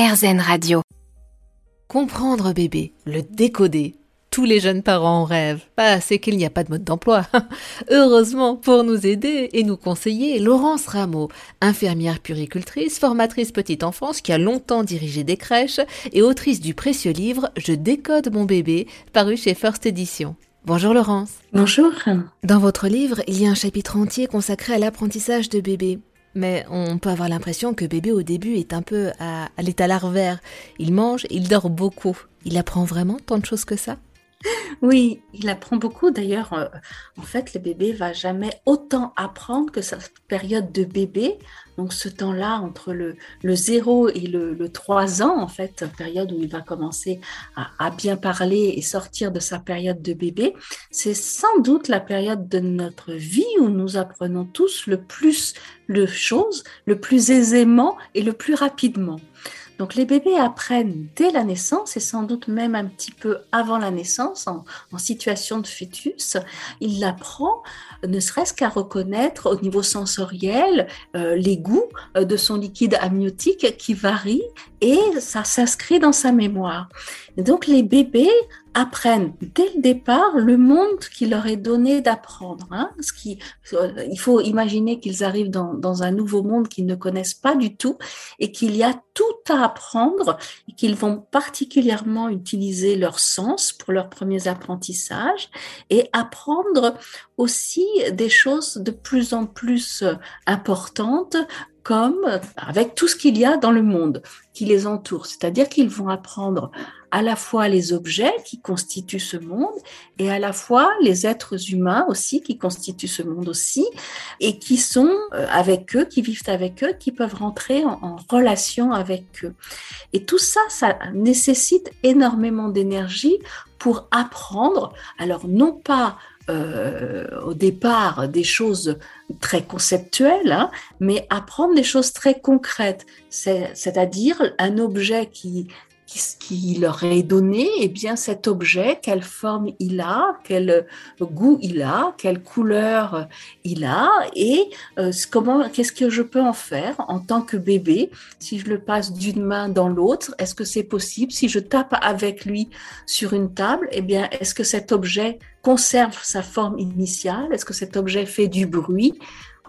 RZN Radio. Comprendre bébé, le décoder. Tous les jeunes parents en rêvent. Bah, c'est qu'il n'y a pas de mode d'emploi. Heureusement, pour nous aider et nous conseiller, Laurence Rameau, infirmière puricultrice, formatrice petite enfance qui a longtemps dirigé des crèches et autrice du précieux livre Je décode mon bébé, paru chez First Edition. Bonjour Laurence. Bonjour. Dans votre livre, il y a un chapitre entier consacré à l'apprentissage de bébé. Mais on peut avoir l'impression que bébé au début est un peu à, à l'état larvaire. Il mange, il dort beaucoup. Il apprend vraiment tant de choses que ça? Oui, il apprend beaucoup. D'ailleurs, euh, en fait, le bébé va jamais autant apprendre que sa période de bébé. Donc, ce temps-là, entre le, le 0 et le, le 3 ans, en fait, période où il va commencer à, bien parler et sortir de sa période de bébé, c'est sans doute la période de notre vie où nous apprenons tous le plus de choses, le plus aisément et le plus rapidement. Donc les bébés apprennent dès la naissance et sans doute même un petit peu avant la naissance, en, situation de fœtus. Il apprend ne serait-ce qu'à reconnaître au niveau sensoriel euh, les goûts euh, de son liquide amniotique qui varie et ça s'inscrit dans sa mémoire. Donc les bébés apprennent dès le départ le monde qui leur est donné d'apprendre. Hein, ce qui, euh, il faut imaginer qu'ils arrivent dans, dans, un nouveau monde qu'ils ne connaissent pas du tout et qu'il y a tout à apprendre et qu'ils vont particulièrement utiliser leur sens pour leurs premiers apprentissages et apprendre aussi des choses de plus en plus importantes comme avec tout ce qu'il y a dans le monde qui les entoure. C'est-à-dire qu'ils vont apprendre à la fois les objets qui constituent ce monde et à la fois les êtres humains aussi qui constituent ce monde aussi et qui sont euh, avec eux, qui vivent avec eux, qui peuvent rentrer en, en relation avec eux. Et tout ça, ça nécessite énormément d'énergie pour apprendre, alors non pas euh, au départ des choses très conceptuelles, hein, mais apprendre des choses très concrètes, c'est-à-dire un objet qui, qui, leur est donné, eh bien cet objet, quelle forme il a, quel goût il a, quelle couleur il a, et euh, comment, qu'est-ce que je peux en faire en tant que bébé? Si je le passe d'une main dans l'autre. Est-ce que c'est possible? Si je tape avec lui sur une table, eh bien est-ce que cet objet conserve sa forme initiale? Est-ce que cet objet fait du bruit?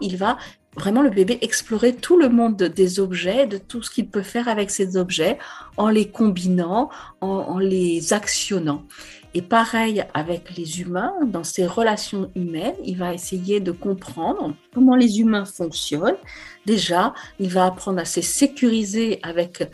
Il va vraiment le bébé explorer tout le monde des objets, de tout ce qu'il peut faire avec ces objets, en les combinant, en, les actionnant. Et pareil avec les humains, dans ses relations humaines, il va essayer de comprendre comment les humains fonctionnent. Déjà, il va apprendre à se sécuriser avec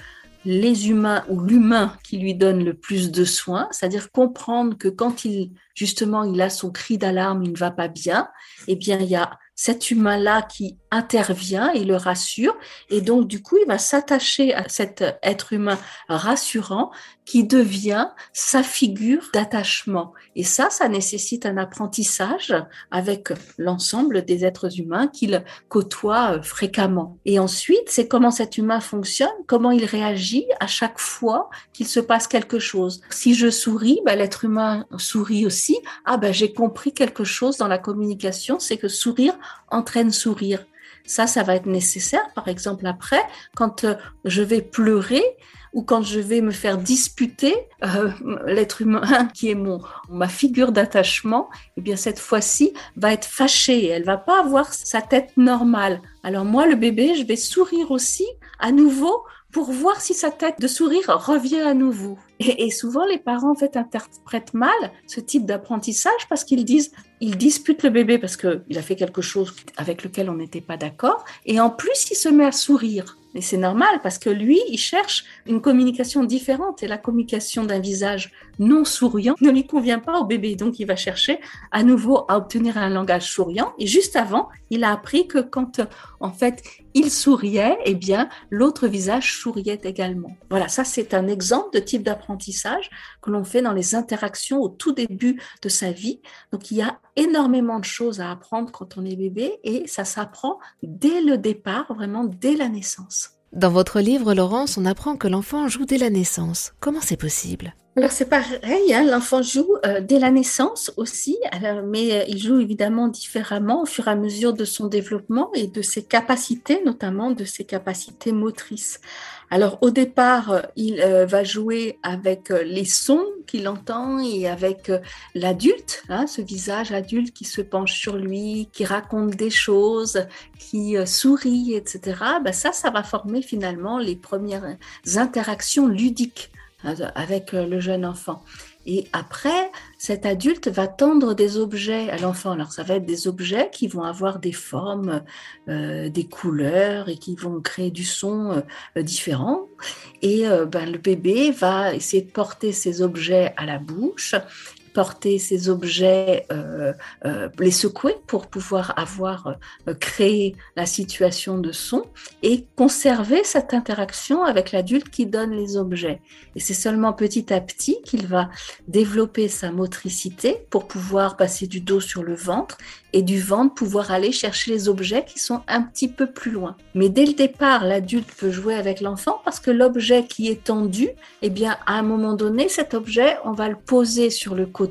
les humains ou l'humain qui lui donne le plus de soins, c'est-à-dire comprendre que quand il justement il a son cri d'alarme, il ne va pas bien, eh bien il y a cet humain-là qui intervient et le rassure. Et donc, du coup, il va s'attacher à cet être humain rassurant qui devient sa figure d'attachement. Et ça, ça nécessite un apprentissage avec l'ensemble des êtres humains qu'il côtoie euh, fréquemment. Et ensuite, c'est comment cet humain fonctionne, comment il réagit à chaque fois qu'il se passe quelque chose. Si je souris, ben, l'être humain sourit aussi. Ah ben, j'ai compris quelque chose dans la communication, c'est que sourire entraîne sourire. Ça, ça va être nécessaire, par exemple, après, quand euh, je vais pleurer ou quand je vais me faire disputer, euh, l'être humain qui est mon ma figure d'attachement, eh bien cette fois-ci va être fâchée. Elle va pas avoir sa tête normale. Alors moi, le bébé, je vais sourire aussi à nouveau pour voir si sa tête de sourire revient à nouveau. Et, souvent, les parents en fait interprètent mal ce type d'apprentissage parce qu'ils disent, ils disputent le bébé parce qu'il a fait quelque chose avec lequel on n'était pas d'accord, et en plus, il se met à sourire. Et c'est normal parce que lui, il cherche une communication différente et la communication d'un visage non souriant ne lui convient pas au bébé. Donc, il va chercher à nouveau à obtenir un langage souriant. Et juste avant, il a appris que quand, en fait, il souriait, eh bien, l'autre visage souriait également. Voilà, ça, c'est un exemple de type d'apprentissage que l'on fait dans les interactions au tout début de sa vie. Donc, il y a énormément de choses à apprendre quand on est bébé et ça s'apprend dès le départ, vraiment dès la naissance. Dans votre livre, Laurence, on apprend que l'enfant joue dès la naissance. Comment c'est possible? Alors c'est pareil, hein, l'enfant joue euh, dès la naissance aussi, mais euh, il joue évidemment différemment au fur et à mesure de son développement et de ses capacités, notamment de ses capacités motrices. Alors au départ, euh, il va jouer avec les sons qu'il entend et avec l'adulte, hein, ce visage adulte qui se penche sur lui, qui raconte des choses, qui sourit, etc. Ben ça, ça va former finalement les premières interactions ludiques avec euh, le jeune enfant. Et après, cet adulte va tendre des objets à l'enfant. Alors, ça va être des objets qui vont avoir des formes, euh, des couleurs et qui vont créer du son euh, différent. Et ben, le bébé va essayer de porter ces objets à la bouche porter ces objets, euh, euh, les secouer pour pouvoir avoir euh, créé la situation de son et conserver cette interaction avec l'adulte qui donne les objets. Et c'est seulement petit à petit qu'il va développer sa motricité pour pouvoir passer du dos sur le ventre et du ventre pouvoir aller chercher les objets qui sont un petit peu plus loin. Mais dès le départ, l'adulte peut jouer avec l'enfant parce que l'objet qui est tendu, eh bien, à un moment donné, cet objet, on va le poser sur le côté,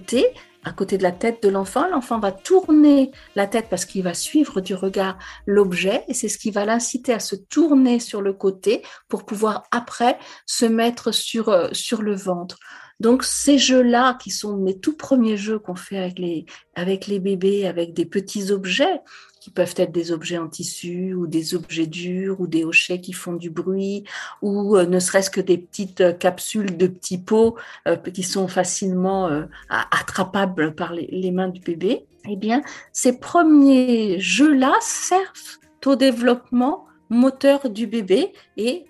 à côté de la tête de l'enfant. L'enfant va tourner la tête parce qu'il va suivre du regard l'objet et c'est ce qui va l'inciter à se tourner sur le côté pour pouvoir après se mettre sur, euh, le ventre. Donc ces jeux-là, qui sont mes tout premiers jeux qu'on fait avec les, avec les bébés, avec des petits objets, qui peuvent être des objets en tissu ou des objets durs ou des hochets qui font du bruit ou euh, ne serait-ce que des petites euh, capsules de petits pots euh, qui sont facilement attrapables par les, les, mains du bébé. Eh bien, ces premiers jeux-là servent au développement moteur du bébé et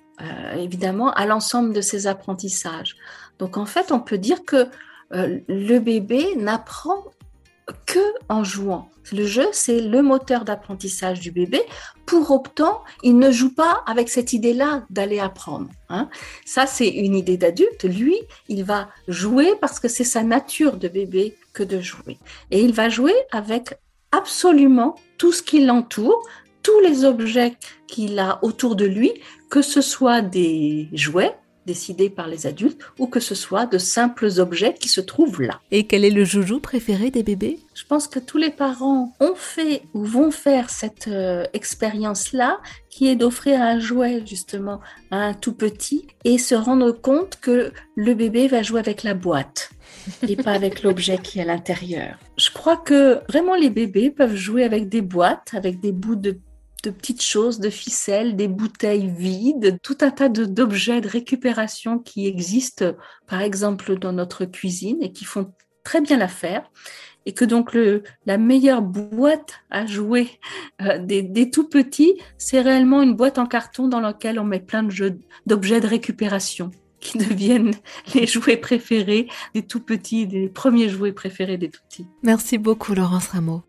évidemment à l'ensemble de ses apprentissages. Donc en fait, on peut dire que euh, le bébé n'apprend que en jouant. Le jeu, c'est le moteur d'apprentissage du bébé. Pour autant, il ne joue pas avec cette idée-là d'aller apprendre. Hein. Ça, c'est une idée d'adulte. Lui, il va jouer parce que c'est sa nature de bébé que de jouer. Et il va jouer avec absolument tout ce qui l'entoure, tous les objets qu'il a autour de lui, que ce soit des jouets, décidés par les adultes ou que ce soit de simples objets qui se trouvent là. Et quel est le joujou préféré des bébés? Je pense que tous les parents ont fait ou vont faire cette euh, expérience-là qui est d'offrir un jouet justement à un tout petit et se rendre compte que le bébé va jouer avec la boîte et pas avec l'objet qui est à l'intérieur. Je crois que vraiment les bébés peuvent jouer avec des boîtes, avec des bouts de de petites choses, de ficelles, des bouteilles vides, tout un tas d'objets de, récupération qui existent, par exemple, dans notre cuisine et qui font très bien l'affaire. Et que donc la meilleure boîte à jouer euh, des, des, tout petits, c'est réellement une boîte en carton dans laquelle on met plein d'objets de récupération qui deviennent les jouets préférés des tout petits, des premiers jouets préférés des tout petits. Merci beaucoup Laurence Rameau.